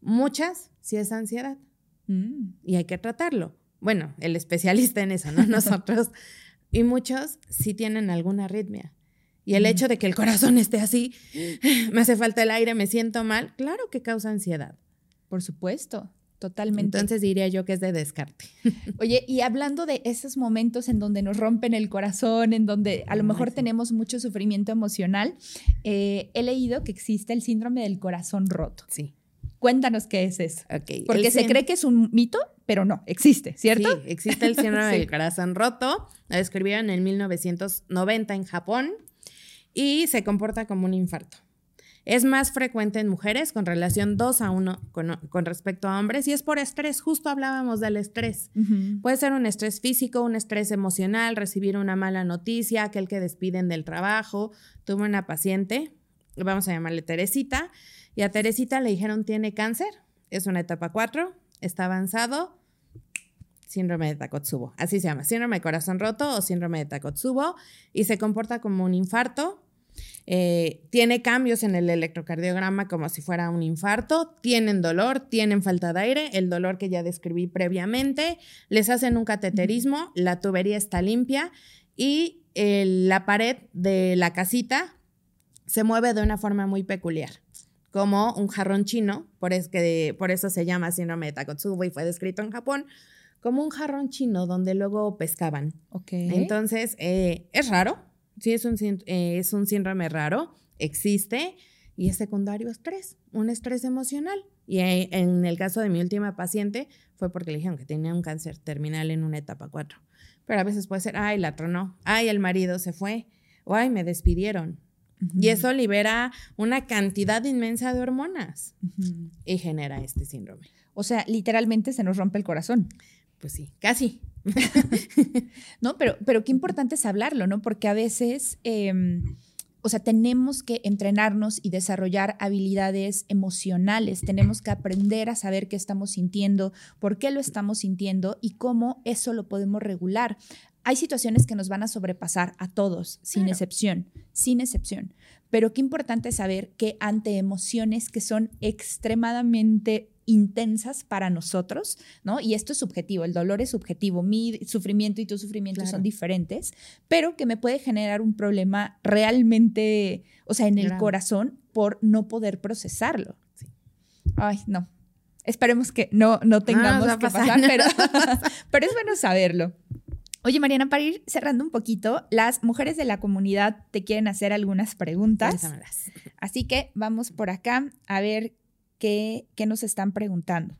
Speaker 2: Muchas sí es ansiedad mm. y hay que tratarlo. Bueno, el especialista en eso, ¿no? Nosotros. y muchos sí tienen alguna arritmia. Y el mm. hecho de que el corazón esté así, me hace falta el aire, me siento mal, claro que causa ansiedad.
Speaker 1: Por supuesto. Totalmente.
Speaker 2: Entonces diría yo que es de descarte.
Speaker 1: Oye, y hablando de esos momentos en donde nos rompen el corazón, en donde a lo mejor tenemos mucho sufrimiento emocional, eh, he leído que existe el síndrome del corazón roto.
Speaker 2: Sí.
Speaker 1: Cuéntanos qué es eso. Porque se cree que es un mito, pero no, existe, ¿cierto?
Speaker 2: Sí, existe el síndrome del corazón roto. Lo describieron en 1990 en Japón y se comporta como un infarto. Es más frecuente en mujeres con relación 2 a 1 con, respecto a hombres y es por estrés. Justo hablábamos del estrés. Puede ser un estrés físico, un estrés emocional, recibir una mala noticia, aquel que despiden del trabajo. Tuve una paciente, vamos a llamarle Teresita, y a Teresita le dijeron tiene cáncer, es una etapa 4, está avanzado, síndrome de Takotsubo. Así se llama, síndrome de corazón roto o síndrome de Takotsubo y se comporta como un infarto eh, tiene cambios en el electrocardiograma como si fuera un infarto, tienen dolor, tienen falta de aire, el dolor que ya describí previamente, les hacen un cateterismo, la tubería está limpia y la pared de la casita se mueve de una forma muy peculiar, como un jarrón chino, por, es que, por eso se llama síndrome de Takotsubo y fue descrito en Japón, como un jarrón chino donde luego pescaban. Entonces, eh, es raro, Sí, es un, eh, es un síndrome raro, existe y es secundario estrés, un estrés emocional. Y en el caso de mi última paciente fue porque le dijeron que tenía un cáncer terminal en una etapa 4. Pero a veces puede ser, ay, la tronó, ay, el marido se fue, o ay, me despidieron. Y eso libera una cantidad inmensa de hormonas y genera este síndrome.
Speaker 1: O sea, literalmente se nos rompe el corazón.
Speaker 2: Pues sí, casi.
Speaker 1: no, pero, pero qué importante es hablarlo, ¿no? Porque a veces, em, o sea, tenemos que entrenarnos y desarrollar habilidades emocionales, tenemos que aprender a saber qué estamos sintiendo, por qué lo estamos sintiendo y cómo eso lo podemos regular. Hay situaciones que nos van a sobrepasar a todos, sin excepción, sin excepción. Pero qué importante saber que ante emociones que son extremadamente intensas para nosotros, ¿no? Y esto es subjetivo, el dolor es subjetivo, mi sufrimiento y tu sufrimiento son diferentes, pero que me puede generar un problema realmente, o sea, en el corazón por no poder procesarlo. Ay, no. Esperemos que no, no tengamos que pasar, pero, pero es bueno saberlo. Oye, Mariana, para ir cerrando un poquito, las mujeres de la comunidad te quieren hacer algunas preguntas. Así que vamos por acá a ver qué, nos están preguntando.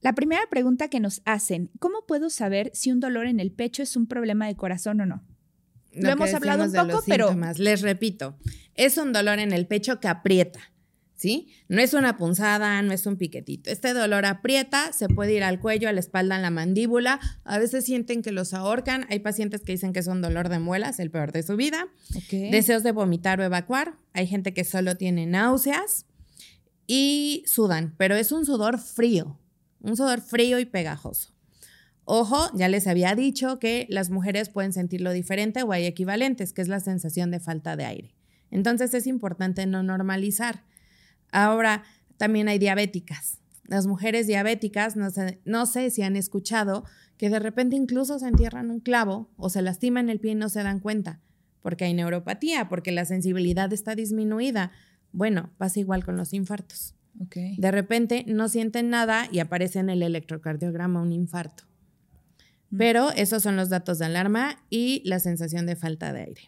Speaker 1: La primera pregunta que nos hacen, ¿cómo puedo saber si un dolor en el pecho es un problema de corazón o no?
Speaker 2: Lo, hemos hablado un poco, pero... Les repito, es un dolor en el pecho que aprieta, ¿sí? No es una punzada, no es un piquetito. Este dolor aprieta, se puede ir al cuello, a la espalda, en la mandíbula. A veces sienten que los ahorcan. Hay pacientes que dicen que es un dolor de muelas, el peor de su vida. Deseos de vomitar o evacuar. Hay gente que solo tiene náuseas y sudan, pero es un sudor frío, un sudor frío y pegajoso. Ojo, ya les había dicho que las mujeres pueden sentirlo diferente o hay equivalentes, que es la sensación de falta de aire. Entonces es importante no normalizar. Ahora, también hay diabéticas. Las mujeres diabéticas, no sé, si han escuchado que de repente incluso se entierran un clavo o se lastiman el pie y no se dan cuenta, porque hay neuropatía, porque la sensibilidad está disminuida bueno, pasa igual con los infartos. De repente no sienten nada y aparece en el electrocardiograma un infarto. Mm. Pero esos son los datos de alarma y la sensación de falta de aire.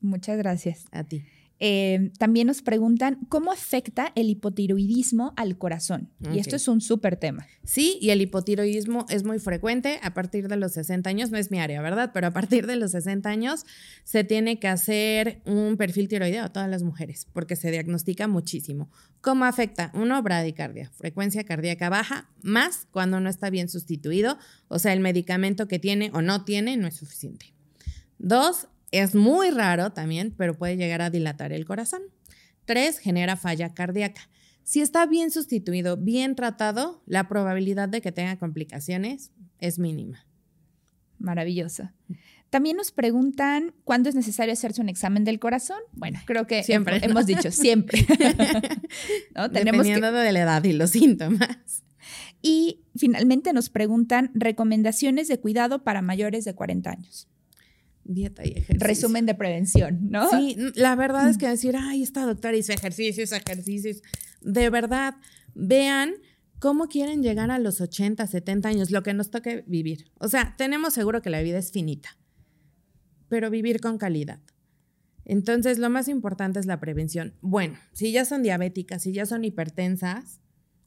Speaker 1: Muchas gracias.
Speaker 2: A ti.
Speaker 1: Eh, también nos preguntan cómo afecta el hipotiroidismo al corazón. Y esto es un súper tema.
Speaker 2: Sí, y el hipotiroidismo es muy frecuente a partir de los 60 años, no es mi área, ¿verdad? Pero a partir de los 60 años se tiene que hacer un perfil tiroideo a todas las mujeres porque se diagnostica muchísimo. ¿Cómo afecta? Uno, bradicardia, frecuencia cardíaca baja, más cuando no está bien sustituido, o sea, el medicamento que tiene o no tiene no es suficiente. Dos, Es muy raro también, pero puede llegar a dilatar el corazón. Tres, genera falla cardíaca. Si está bien sustituido, bien tratado, la probabilidad de que tenga complicaciones es mínima.
Speaker 1: Maravillosa. También nos preguntan cuándo es necesario hacerse un examen del corazón. Bueno, creo que siempre hemos dicho siempre.
Speaker 2: Dependiendo de la edad y los síntomas.
Speaker 1: Y finalmente nos preguntan recomendaciones de cuidado para mayores de 40 años.
Speaker 2: Dieta y ejercicio.
Speaker 1: Resumen de prevención, ¿no?
Speaker 2: Sí, la verdad es que decir, ay, esta doctora hizo ejercicios, ejercicios. De verdad, vean cómo quieren llegar a los 80, 70 años, lo que nos toque vivir. O sea, tenemos seguro que la vida es finita, pero vivir con calidad. Entonces, lo más importante es la prevención. Bueno, si ya son diabéticas, si ya son hipertensas,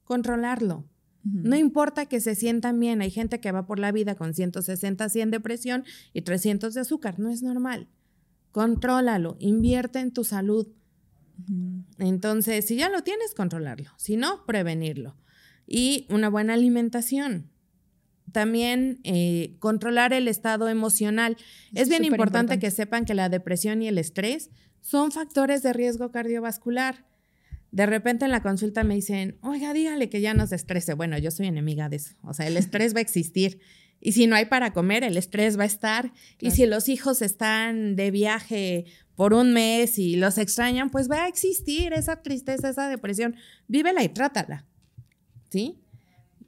Speaker 2: controlarlo. No importa que se sientan bien, hay gente que va por la vida con 160, 100 de presión y 300 de azúcar, no es normal. Contrólalo, invierte en tu salud. Entonces, si ya lo tienes, controlarlo, si no, prevenirlo. Y una buena alimentación. También eh, controlar el estado emocional. Es, bien importante que sepan que la depresión y el estrés son factores de riesgo cardiovascular. De repente en la consulta me dicen, oiga, dígale que ya no se estrese. Bueno, yo soy enemiga de eso. O sea, el estrés va a existir. Y si no hay para comer, el estrés va a estar. Y si los hijos están de viaje por un mes y los extrañan, pues va a existir esa tristeza, esa depresión. Vívela y trátala. ¿Sí?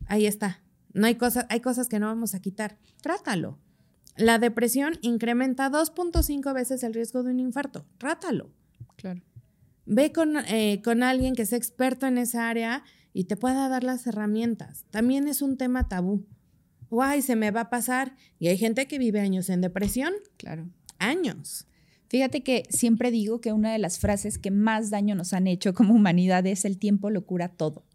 Speaker 2: Ahí está. No hay cosas, hay cosas que no vamos a quitar. Trátalo. La depresión incrementa 2.5 veces el riesgo de un infarto. Trátalo.
Speaker 1: Claro.
Speaker 2: Ve con, eh, con alguien que sea experto en esa área y te pueda dar las herramientas. También es un tema tabú. Guay, se me va a pasar. Y hay gente que vive años en depresión.
Speaker 1: Claro.
Speaker 2: Años.
Speaker 1: Fíjate que siempre digo que una de las frases que más daño nos han hecho como humanidad es el tiempo lo cura todo.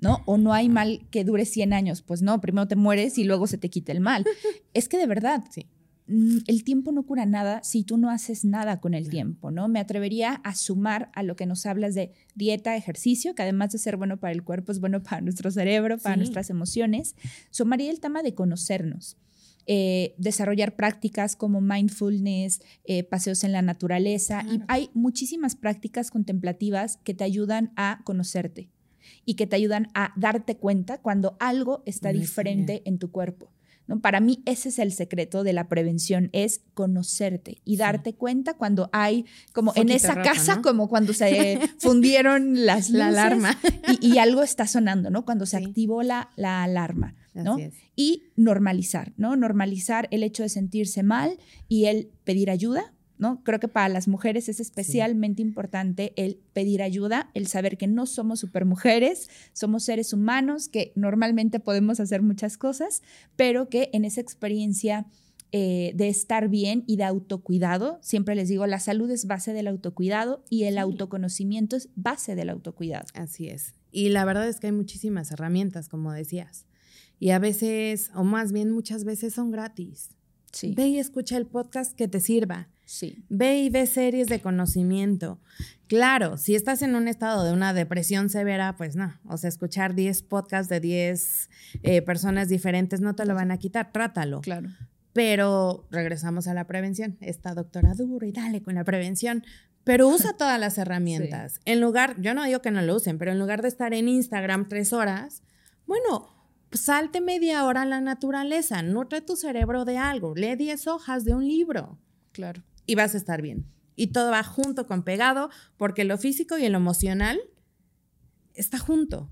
Speaker 1: ¿No? O no hay mal que dure 100 años. Pues no, primero te mueres y luego se te quita el mal. es que de verdad, sí. Mm, el tiempo no cura nada si tú no haces nada con el tiempo, ¿no? Me atrevería a sumar a lo que nos hablas de dieta, ejercicio, que además de ser bueno para el cuerpo, es bueno para nuestro cerebro, para nuestras emociones. Sumaría el tema de conocernos. Eh, desarrollar prácticas como mindfulness, eh, paseos en la naturaleza. Y hay muchísimas prácticas contemplativas que te ayudan a conocerte y que te ayudan a darte cuenta cuando algo está diferente en tu cuerpo. Para mí ese es el secreto de la prevención, es conocerte y darte cuenta cuando hay, como en esa casa, como cuando se fundieron las la alarma y, algo está sonando, ¿no? Cuando se activó la, la alarma, ¿no? Y normalizar, ¿no? Normalizar el hecho de sentirse mal y el pedir ayuda, ¿no? Creo que para las mujeres es especialmente importante el pedir ayuda, el saber que no somos supermujeres, somos seres humanos que normalmente podemos hacer muchas cosas, pero que en esa experiencia eh, de estar bien y de autocuidado, siempre les digo, la salud es base del autocuidado y el autoconocimiento es base del autocuidado.
Speaker 2: Así es. Y la verdad es que hay muchísimas herramientas, como decías. Y a veces, o más bien muchas veces son gratis. Sí. Ve y escucha el podcast que te sirva.
Speaker 1: Sí.
Speaker 2: Ve y ve series de conocimiento. Claro, si estás en un estado de una depresión severa, pues no. O sea, escuchar 10 podcasts de 10 eh, personas diferentes no te lo van a quitar. Trátalo.
Speaker 1: Claro.
Speaker 2: Pero regresamos a la prevención. Esta doctora duro y dale con la prevención. Pero usa todas las herramientas. En lugar, yo no digo que no lo usen, pero en lugar de estar en Instagram tres horas, bueno, salte media hora a la naturaleza, nutre tu cerebro de algo, lee 10 hojas de un libro.
Speaker 1: Claro
Speaker 2: y vas a estar bien. Y todo va junto con pegado, porque lo físico y lo emocional está junto.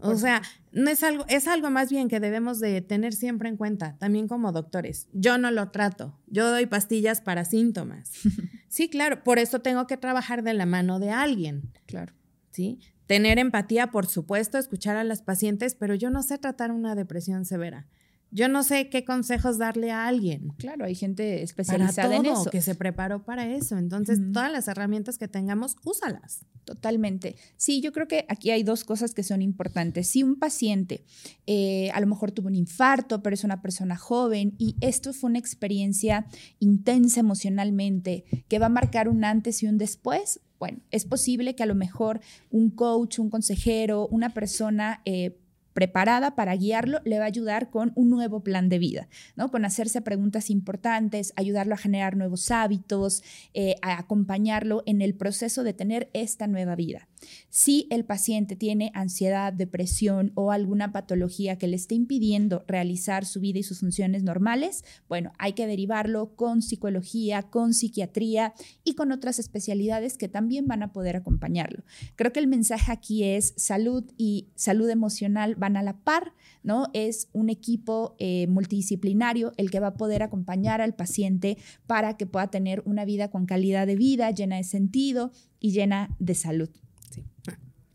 Speaker 2: O sea, no es algo, es algo más bien que debemos de tener siempre en cuenta, también como doctores. Yo no lo trato, yo doy pastillas para síntomas. Sí, claro, por eso tengo que trabajar de la mano de alguien.
Speaker 1: Claro.
Speaker 2: Sí, tener empatía, por supuesto, escuchar a las pacientes, pero yo no sé tratar una depresión severa. Yo no sé qué consejos darle a alguien.
Speaker 1: Claro, hay gente especializada en eso.
Speaker 2: Que se preparó para eso. Entonces, todas las herramientas que tengamos, úsalas.
Speaker 1: Totalmente. Sí, yo creo que aquí hay dos cosas que son importantes. Si un paciente eh, a lo mejor tuvo un infarto, pero es una persona joven y esto fue una experiencia intensa emocionalmente que va a marcar un antes y un después, bueno, es posible que a lo mejor un coach, un consejero, una persona... Eh, preparada para guiarlo, le va a ayudar con un nuevo plan de vida, ¿no? Con hacerse preguntas importantes, ayudarlo a generar nuevos hábitos, eh, a acompañarlo en el proceso de tener esta nueva vida. Si el paciente tiene ansiedad, depresión o alguna patología que le esté impidiendo realizar su vida y sus funciones normales, bueno, hay que derivarlo con psicología, con psiquiatría y con otras especialidades que también van a poder acompañarlo. Creo que el mensaje aquí es salud y salud emocional van a la par, ¿no? Es un equipo eh, multidisciplinario el que va a poder acompañar al paciente para que pueda tener una vida con calidad de vida, llena de sentido y llena de salud.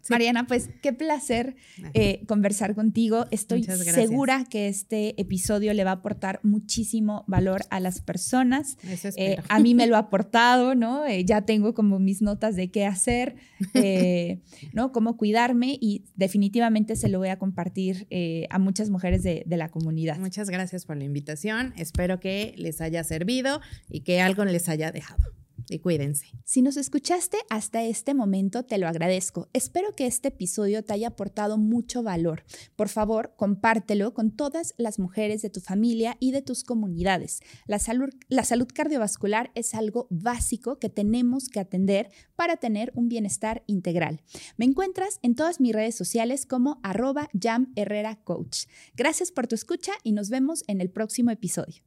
Speaker 1: Mariana, pues qué placer eh, conversar contigo. Estoy segura que este episodio le va a aportar muchísimo valor a las personas. Eh, a mí me lo ha aportado, ¿no? Eh, ya tengo como mis notas de qué hacer, ¿no? Cómo cuidarme y definitivamente se lo voy a compartir a muchas mujeres de, de la comunidad.
Speaker 2: Muchas gracias por la invitación. Espero que les haya servido y que algo les haya dejado y cuídense.
Speaker 1: Si nos escuchaste hasta este momento, te lo agradezco. Espero que este episodio te haya aportado mucho valor. Por favor, compártelo con todas las mujeres de tu familia y de tus comunidades. La salud, la salud cardiovascular es algo básico que tenemos que atender para tener un bienestar integral. Me encuentras en todas mis redes sociales como arroba Coach. Gracias por tu escucha y nos vemos en el próximo episodio.